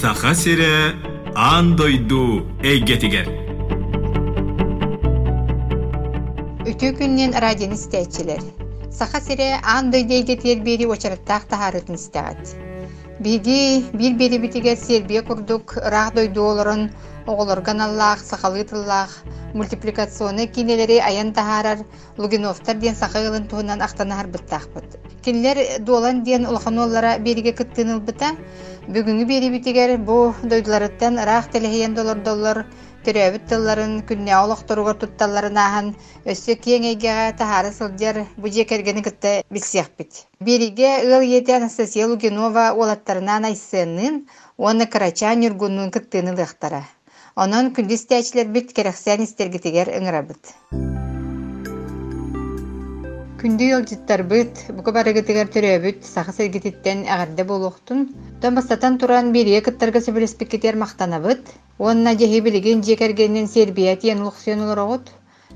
саха сире аан дойду эйгетигер Үтүү күннен радион истәчилер. Саха сире аан дойдейге тер бери очараттақ тахарытын истәгат. Биги бир бери битиге сербия курдук рах дойду олорон оголорган аллах, сахалытыллах, мультипликационы кинелери аян тахарар лугиновтар диен сахагылын туһунан ахтанахар Кинлер дуолан диен улаханоллара бериге кыттынылбыта, бүгүнгү бери битигер бу дойдуларыттан рах телехиен доллар төрөбүт тылларын күнне олохторугар тутталларын ахан өссө киеңейге тахары сылдьар бу жекергени кытта билсиэхпит. Бериге ыл ети Анастасия Лугинова олаттарынан айсынын, оны карача нүргунун кыттынылыхтара. Онон күндүс тәчлер бит керексен истергитигер ыңырабыт. Күндү йолжиттар быт, бука барыгытыгар төрөбүт, саха сергититтен агарды болуктун. Тон бастатан туран берие кыттарга сөбелеспеккетер мактанабыт. Онна жеһи билигин жекергенин сербия тиен улуксен олорогот.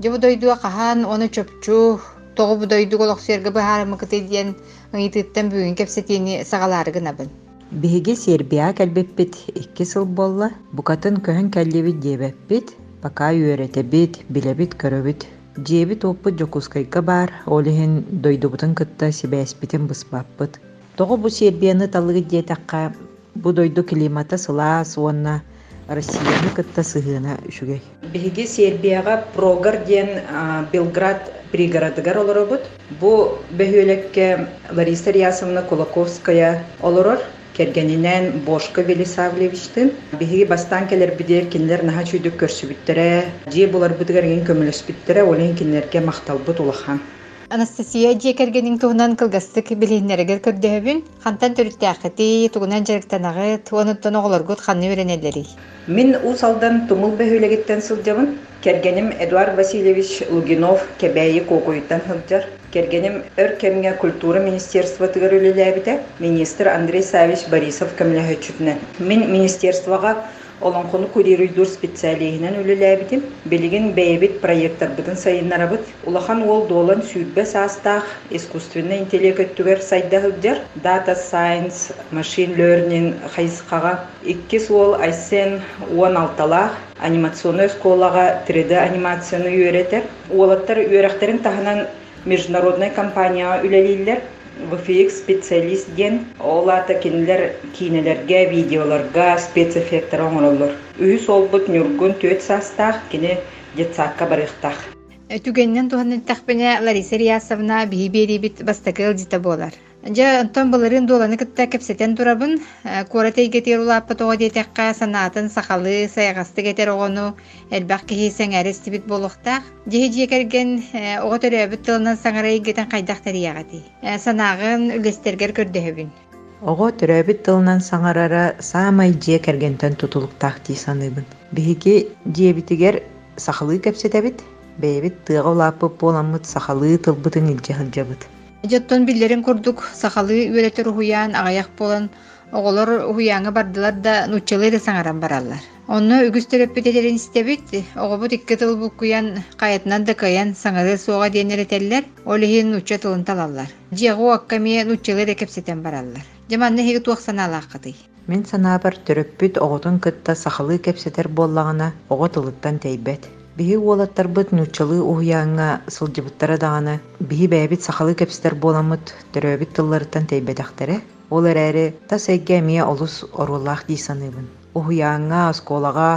Жобу дойдуа кахан, оны чөпчу, тоғы будойду голоксерге бахарымы кыты диен ыйтыттан бүгүн кепсетини сагаларыгынабын. Биһиги Сербия кэлбеппит икки сыл болла, букатын көһөн кэллибит диэбэппит, пока үөретебит, билебит көрөбит. Диэбит оппут жокускайга бар, олиһин дойдубутун кытта сибээспитин быспаппыт. Тоҕо бу Сербияны талыгы диэтакка бу дойду климата сылаас уонна Россияны кытта сыһыына үчүгэй. Биһиги Сербияга Прогар а, Белград пригородыгар олоробут. Бу бөһүөлекке Лариса Рясовна Кулаковская олорор. Кергенинен Бошко Велисавлевичтин биһиги бастан келер бидер кинлер наха чүйдүк көрсүбүттере, жие булар бытыгарген көмөлөспүттере, олен кинлерге макталбыт улахан. Анастасия жекергенин туһунан кылгастык билиннерегер көрдөһөбүн, хантан төрүттәхти, тугунан жарыктанагыт, онуттан оголоргут ханны өренелери. Мин усалдан тумул бөһүлегиттен сылдьабын. Кергеним Эдуард Васильевич Лугинов кебәйи кокуйттан сылдьар. Кергеним өр кемге культура министерства тыгар үлеләбите. Министр Андрей Савич Борисов көмләһөчүтнән. Мин министерствага олонхону курьеруйдур специалиһинен үлеләбитим. Билигин бәйбит проекттар бытын сайыннарабыт. Улахан ол долан сүйбе састах искусственный интеллект түгер сайда. Data science, machine learning хайсқаға. Икки суол айсен 16 анимационный школага 3D анимацияны үйретер. Олаттар үйрәхтерин тахынан международный компания үлелилер. VFX специалист ген олата кинилер кинелерге, видеоларга спецэффекттер оңороллор. Үйүс олбут нүргүн төт састах кини детсакка барыхтах. Түгеннен туһанын тахпене Лариса Риясовна биһи берибит бастакыл дита болар. Жа онтон былырын доланы кытта кепсетен турабын, кора тейгетер улаппы тоҕо диэтекка санаатын сахалы сайгасты кетер оҕону элбах киһи сэҥээрестибит болохтаах. Жиһи жиекерген оҕо төрөбүт тылынан саҥарай гетен хайдах тарыягати. Санаагын үлестергер көрдөһөбүн. Ого төрөбүт тылынан саңарара саамай жие кергентен тутулуктаах дии саныыбын. Биһиги диэбитигер сахалы кепсетебит, бэйбит тыага улааппыт буоламмыт сахалы тылбытын хылдьабыт. Жоттон биллерин курдук сахалы үөлетер уһуяан аҕаяк болан оҕолор уһуяаңа бардылар да нуччалый да саҥаран бараллар. Онно үгүс төрөппүт этерин истебит, оҕобут икки тыл буккуян кайытынан да каян саҥары суоҕа диэнеретеллер, олиһин нучча тылын талаллар. Дьиэҕу аккамие нуччалый да кепсетен бараллар. Жаманны хиги туох санаалааххытай. Мен санаабар төрөппүт оҕотун кытта сахалы кепсетер боллаҕына оҕо тылыттан тэйбэт. Биһи уолаттарбыт нуччалыы уһуяаңҥа сылдьыбыттара даҕаны биһи бэйбит сахалы кепсетер буоламмыт төрөбүт тылларыттан тэйбэтэхтере ол эрээри тас эйгэ эмиэ олус орулаах дии саныыбын. Уһуяаңҥа оскуолаҕа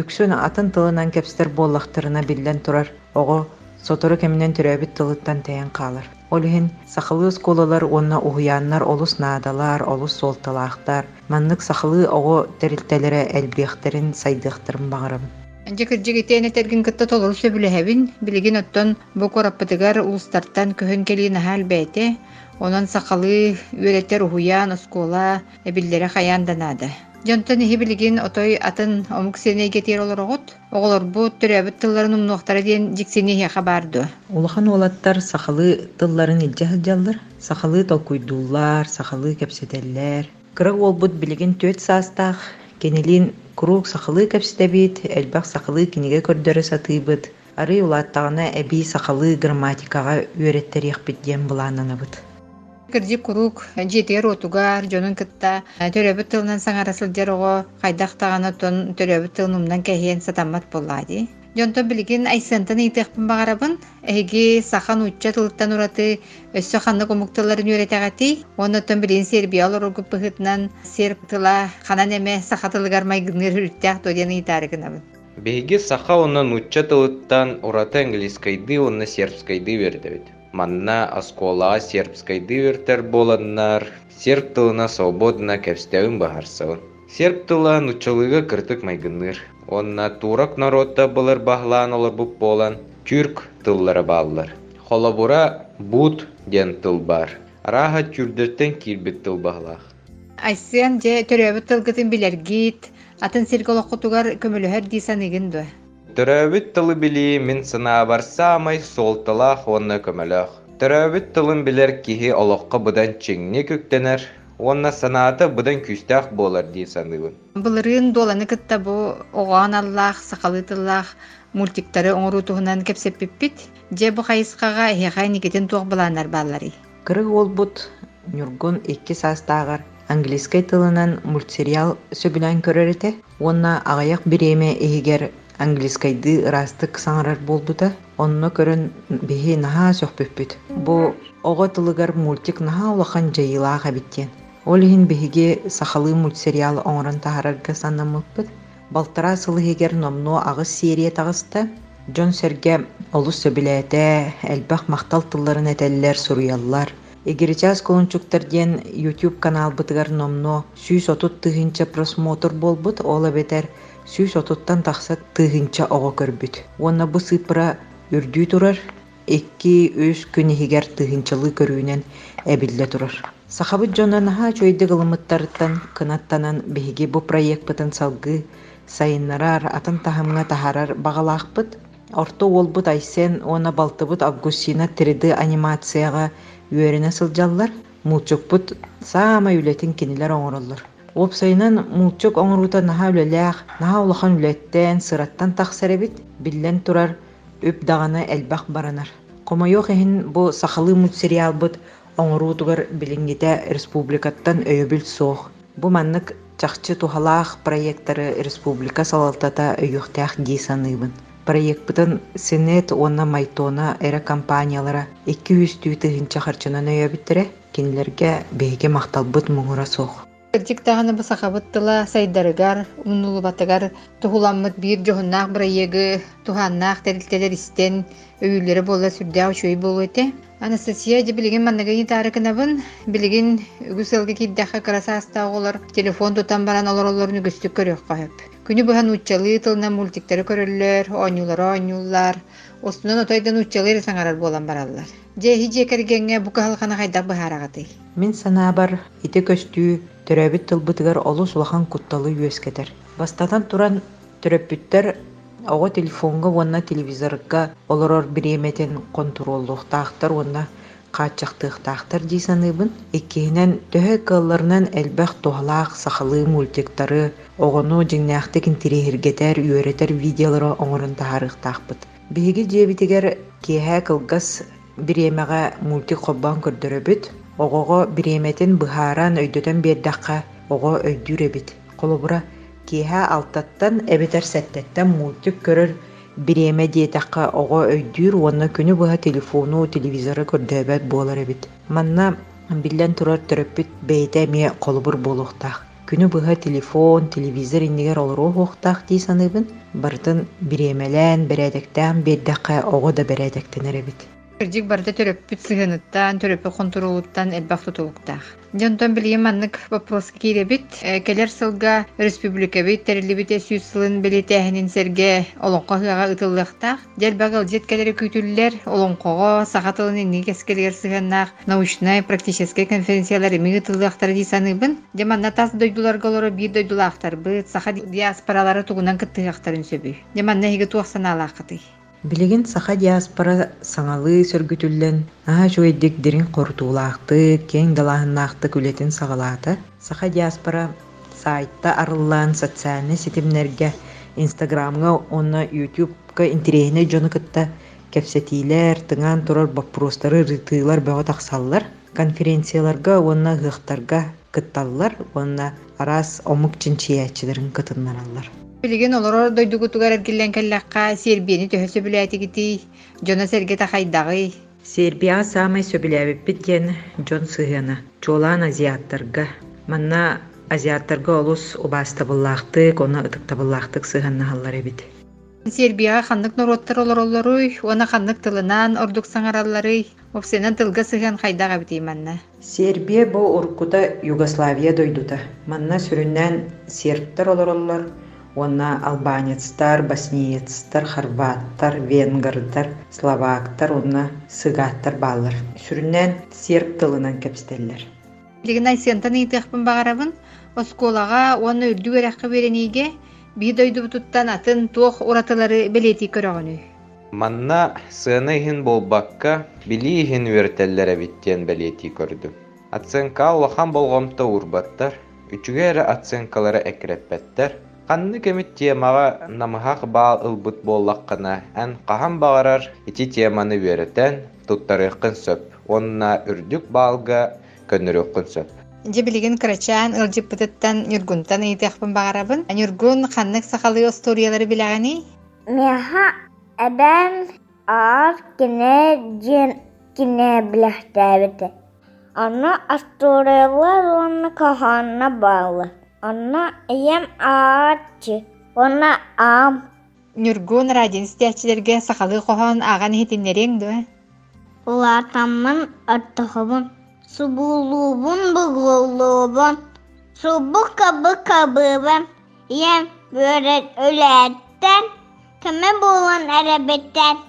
үксүн атын тылынан кепсетер буоллахтарына биллэн турар оҕо сотору кэминэн төрөбүт тылыттан тэйэн хаалар. Ол иһин сахалы оскуолалар уонна уһуяаннар олус наадалар, олус суолталаахтар, маннык сахалы оҕо терилтэлэре элбиэхтерин сайдыахтарын баҕарабын. Жекиржигитене терген кытта толору сөбүлэһэбин, билигин оттон бу кораппытыгар улустартан көһөн келиин ахал бэйте, онон сахалы үөлеттер уһуяан оскуола эбиллере хаяан данаада. Дьонтон иһи билигин отой атын омук сенейге тиер олорогот, оголорбут төрөбүт тылларын умнуохтара жиксини хиэха баарду. Улахан уолаттар сахалы тылларын илдьэ сылдьаллар, сахалы толкуйдуулар, сахалы кепсетеллер. Кырык олбут билигин төт саастаах, кенилин курук сахалы кепсетебит, элбах сахалы киниге көрдөрө сатыыбыт. Ары улааттагына эби сахалы грамматикага үөреттериэхпит диэн булаананабыт. кырдьи курук жетигер отугар дьонун кытта төрөбүт тылынан оҕо хайдах таҕана тон төрөбүт тылнумнан кэһиэн сатаммат боллаади дьонто билигин айсыантан иитыахпын баҕарабын эһиги сахан учча тылыттан ураты өссө ханнык умукталарын үөрэтэҕати оннотон билигин сербия олоругуп быһытынан серб тыла ханан эме сахатылыгар майгыныыр хүрүттээх тодиан иитаарыгынабын Биһиги саха онна нучча тылыттан урата английскайды онна сербскайды бердебит. Манна осколаа сербскайды бертер боланнар, серб тылына свободна кэпстеуин баһарсабын. Серб тыла нуччалыга кыртык майгынныр. Онна турак народта былыр баһлаан олар буп болан, тюрк тыллары бааллар. Холобура бут ден тыл бар. Раха тюрдерттен кирбит тыл баһлаах. айсыан же төрөбүт тылгытын билергит атын сирголоккутугар көмөлөһөр диисаныгын дуо Төрөбүт тылы били мин сына барсамай сол тылах онна көмөлөх. Төрөбүт тылын билер киһи олоққа бұдан чеңне көктенер, онна санааты бұдан күстәк болар дей саныбын. былырыын дуоланы кытта бу оҕоон аллаах сакалы тыллаах мультиктары оҥоруутуһунан кэпсеппиппит же бу хайыскага эһиэхай никитин туох булаанар бааллары Кырык олбут Нюргун икки састаагар английскай тылынан мультсериал сөбүлән көрөрите, онна агаяк биреме эһигер английскайды ырастык саңарар болбута, онно көрөн биһи наһаа сөхпүппүт. Бу ого тылыгар мультик наһаа улахан жайылаага биттен. Ол иһин биһиги сахалы мультсериал оңорон таһарарга санамыппыт. Балтара сылыһигер номно агыс серия тагыста Джон Серге олус сөбүлээте, элбах мактал тылларын этеллер суруяллар. Эгеричас колунчуктар диэн YouTube канал бытыгар номно сүүс отут тыгынча просмотр болбут, ола бетер сүүс отуттан тахса тыгынча ого көрбүт. Уонна бу сыпыра үрдүү турар, эки өс күнихигер тыгынчалы көрүүнен эбилле турар. Сахабыт жонан ха чойды гылымыттарыттан кынаттанан биһиги бу проект салгы сайыннарар атын тахамга тахарар багалаахпыт. Орто олбут айсен она балтыбыт Августина 3D анимацияга үөренэ сылдьаллар, мулчукпут саама үлетин кинилер оҥороллор. Опсайынан мулчук оҥорута наһа үлэлээх, наһа улахан үлэттэн сыраттан тахсаребит, биллен турар үп дагана элбах баранар. Комойох эһин бу сахалы мультсериалбыт оҥоруутугар билингите республикаттан өйөбүл соох. Бу маннык чахчы тухалаах проекттары республика салалтата өйөхтээх дии саныыбын. Проектпытын Сенет онна майтона эре компаниялара 200 түйті хинча харчынан өйөбүттере, кинилерге бейге макталбыт муңура соох. Кырдьык таһаны бу сахабыттыла сайдарыгар, уннулубатыгар туһуламмыт биир жоһуннаах бырайыгы, туханнаах терилтелер истен өйүллери болла сүрдää учуй болуэте. Анастасия же билигин маннагын таарыкынабын, билигин үгүсылгы киддаха красаста оголор телефон тутан баран олор олорун үгүстүк көрөк коһоп. Күнү бухан уччалы тылна мультиктери көрөллөр, оñулары оñуллар, остунан отойдан уччалы саңарар болан бараллар. Же хиже кергенге бу кахалхана хайда быхарагаты. Мин санаабар ити көстүү төрөбүт тылбытыгар олус улахан кутталы үөскетер. Бастатан туран төрөппүттер ого телефонга уонна телевизорга олорор биреметен контроллуктаахтар уонна каачактыктаахтар дии саныыбын. Иккиинен төһө кылларынан элбэх тухалаах сахалы мультиктары огону жиңнээхтик интирихиргетер үөретер видеолоро оҥорун тахарыктаахпыт биһиги диэбитигер киэһэ кылгас биремеге мультик хоббан көрдөрөбүт. Огого биреметин быһааран өйдөтөн биэрдэххэ ого өйдүүребит колобура киэһэ алтаттан эбетер сэттэттэн мультик көрөр биреме диэтэххэ ого өйдүүр уонна күнү быһа телефону телевизоры көрдөбөт буолар эбит манна биллен турар төрөппүт бэйэтэ эмиэ колубур буолуохтаах. Күнү быһа телефон телевизор иннигер олоруохуохтаах дии саныыбын бартын биремелэн берээдэктээн биэрдэххэ ого да берээдэктенер эбит Кырдьык барда төрөппүт сыһыныттан, төрөппү контролуттан элбах тутулуктаах. Дьонтон билийим маннык вопроска кииребит, э, келер сылга республика бит терилибите сүүс сылын билетээхинин серге олонко ыага ытыллыктаах. Дел багыл жет келери күтүллер олонкого сахатылын инни кескелер сыһаннаах научная практическая конференциялар эми ытыллыктар дисаныбын. Деманна тас дойдуларга олоро бир дойдулаахтар быт саха диаспоралары тугунан кыттыгактарын сөбүй. Деманна туахсанаалаакыты. Билигин саха диаспора саңалы сөргүтүллен аха чуйдик дирин кең далаахыннаакты күлетин сагалаата саха диаспора сайтта арыллаан социальный сетимнерге инстаграмга онна ютубка интерехине жону кытта кепсетиилер тыңан турар вопростары рытыылар бөҕө тахсаллар конференцияларга уонна ыахтарга кытталлар уонна араас омук чинчиячилерин кытыннараллар. Билигин олорор дойдугутугар эргиллен келлакка сербиени төһөсө бүләтигити, жона серге тахайдагы. Сербия самай сөбүләбиппит диэн Джон сыһыана. Чуолаан азиаттарга. Манна азиаттарга олус убаастабыллаахтык, оны ытыктабыллаахтык сыһаннаһаллар эбит. Сербияга ханнык нороттар олороллоруй, уона ханнык тылынан ордук саңараллары, опсенен тылга хайдага бити манна. Сербия бу уркута Югославия дойдута. Манна сүрүннән сербтар олороллар, Уонна албанецтар, боснеецтар, хорваттар, венгрдар, словактар, уонна сыгааттар баалар. Сүрүннән серб тылынан кепстеллер. Билигин айсыантан ыйтыахпын багарабын, осколага уонна үрдү эракка берениге, бии дойдубутуттан атын туох уратылары белети көрөгөнү. Манна сыны иһин болбакка били иһин үертеллере биттен белети көрдү. Аценка улахан болгомто урбаттар, үчүгер аценкалары экреппеттер. Ханны кемит темаға намыхақ баал ылбыт боллаққына ән қахан бағарар ити теманы үеретен туттарыққын сөп. Онна үрдүк баалга көннөрөккүн сөп. Же билигин крачан ылжыппытыттан юргунтан ыйтыахпын багарабын. Юргун ханнык сахалы историялары билегани. Меха эбен ар кине жен кине билехтәбите. Аны асториялар оны каханна баалы. Аны эем ачы. Оны ам. Юргун радио стячилерге сахалы кохон аган хитиннерең дө. Улатамын артығыбын. Субулубун бұғылубун. Субу кабы кабыбын. Ем бөрет өләттен. Кеме болан әрәбеттен.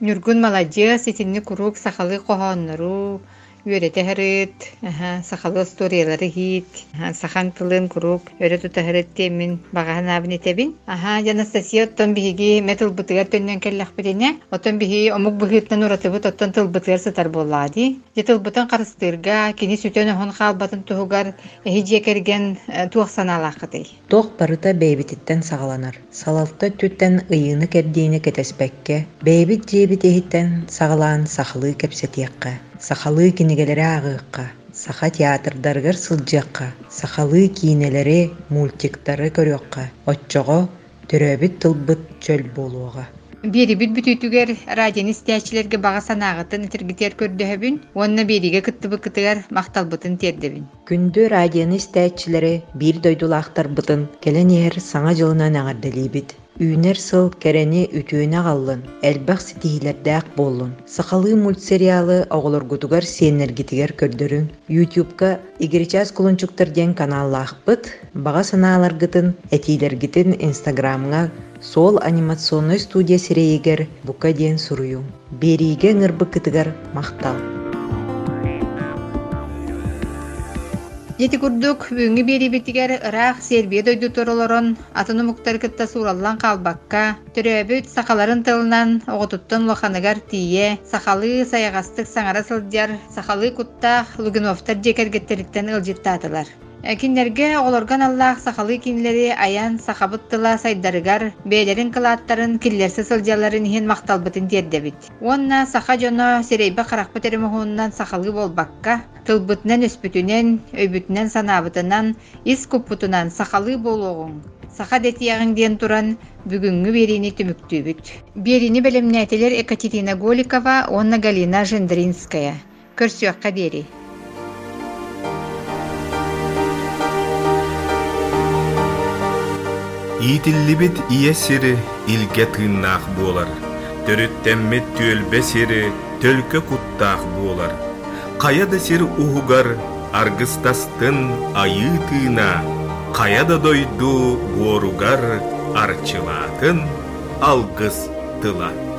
Юргун молодец, итинни курук сахалы кохоннору, үөрете харыт, аха, сахалы историялары хит, аха, сахан тылын курук, өре тута харыт темин, багахан абын етебин. Аха, Анастасия оттон биһиги метал бытыгар төннөн келлах битине, оттон биһи омук быһыттан уратыбыт оттон тыл бытыгар сытар боллади. Же тыл бытын карыстырга, кини сүтөн охон халбатын туһугар, эхи жекерген туох санаалаахытай. Тох барыта бэйбититтен сагаланар. Салалта түттен ыйыны кэрдиини кетеспекке, бэйбит жиэбит эһиттен сагалаан сахалы кепсетиэкка, сахалы кинигелери агыыкка, саха театрдаргар сылдьыакка, сахалы киинелери мультиктары көрүөкка, отчого төрөбүт тылбыт чөл болуога. Берибит бүтүтүгер радион истячилерге бага санаагытын итиргитер көрдөһөбүн, онна бериге кыттыбы кытыгар макталбытын тердебин. Күндү радионы истәчилери бир дойдулаахтар бытын келен саңа жылынан аҥардалиибит. Үүнер сыл кэрени үтүүнэ галлын, элбах ситиһилэрдээх боллун. Сахалы мультсериалы оҕолоргутугар сиэннергитигер көрдөрүн. YouTube-ка игиричас кулунчуктар диэн каналлаахпыт, бага санааларгытын, этилергитин Инстаграмга сол анимационный студия сирэйигер бука диэн суруюм. Бериге ыңырбы кытыгар мактал. Ети курдук бүгүнгү берибитигер ыраах сербия дойдутор олорон атыны муктар кытта сураллан калбакка төрөбүт сахаларын тылынан оготуттан лоханыгар тие сахалы саягастык саңара сылдьар сахалы куттаах лугиновтар жекергеттериктен ылжыттаатылар Киннерге олорган аллаах сахалы кинлери аян сахабыттыла сайдарыгар бээлерин кылааттарын киллерси сылдьаларын иһин макталбытын диэрдебит. Уонна саха жоно серейбе харахпыт эремоһуунан сахалы болбакка, тылбытынан өспүтүнен, өйбүтүнен санаабытынан, ис куппутунан сахалы болуғын. Саха детиягын диэн туран бүгүнгү берини түмүктүүбүт. Берини белемнәтелер Екатерина Голикова, онна Галина Жендринская. Көрсүөкка бери. Иитиллибит ие сири илге тыыннаах буолар. Төрүттэммит түөлбе сири төлкө куттаах буолар. Кая да сир уһугар аргыстастын айыы тыына, кая да дойду буоругар арчылаатын алгыс тыла.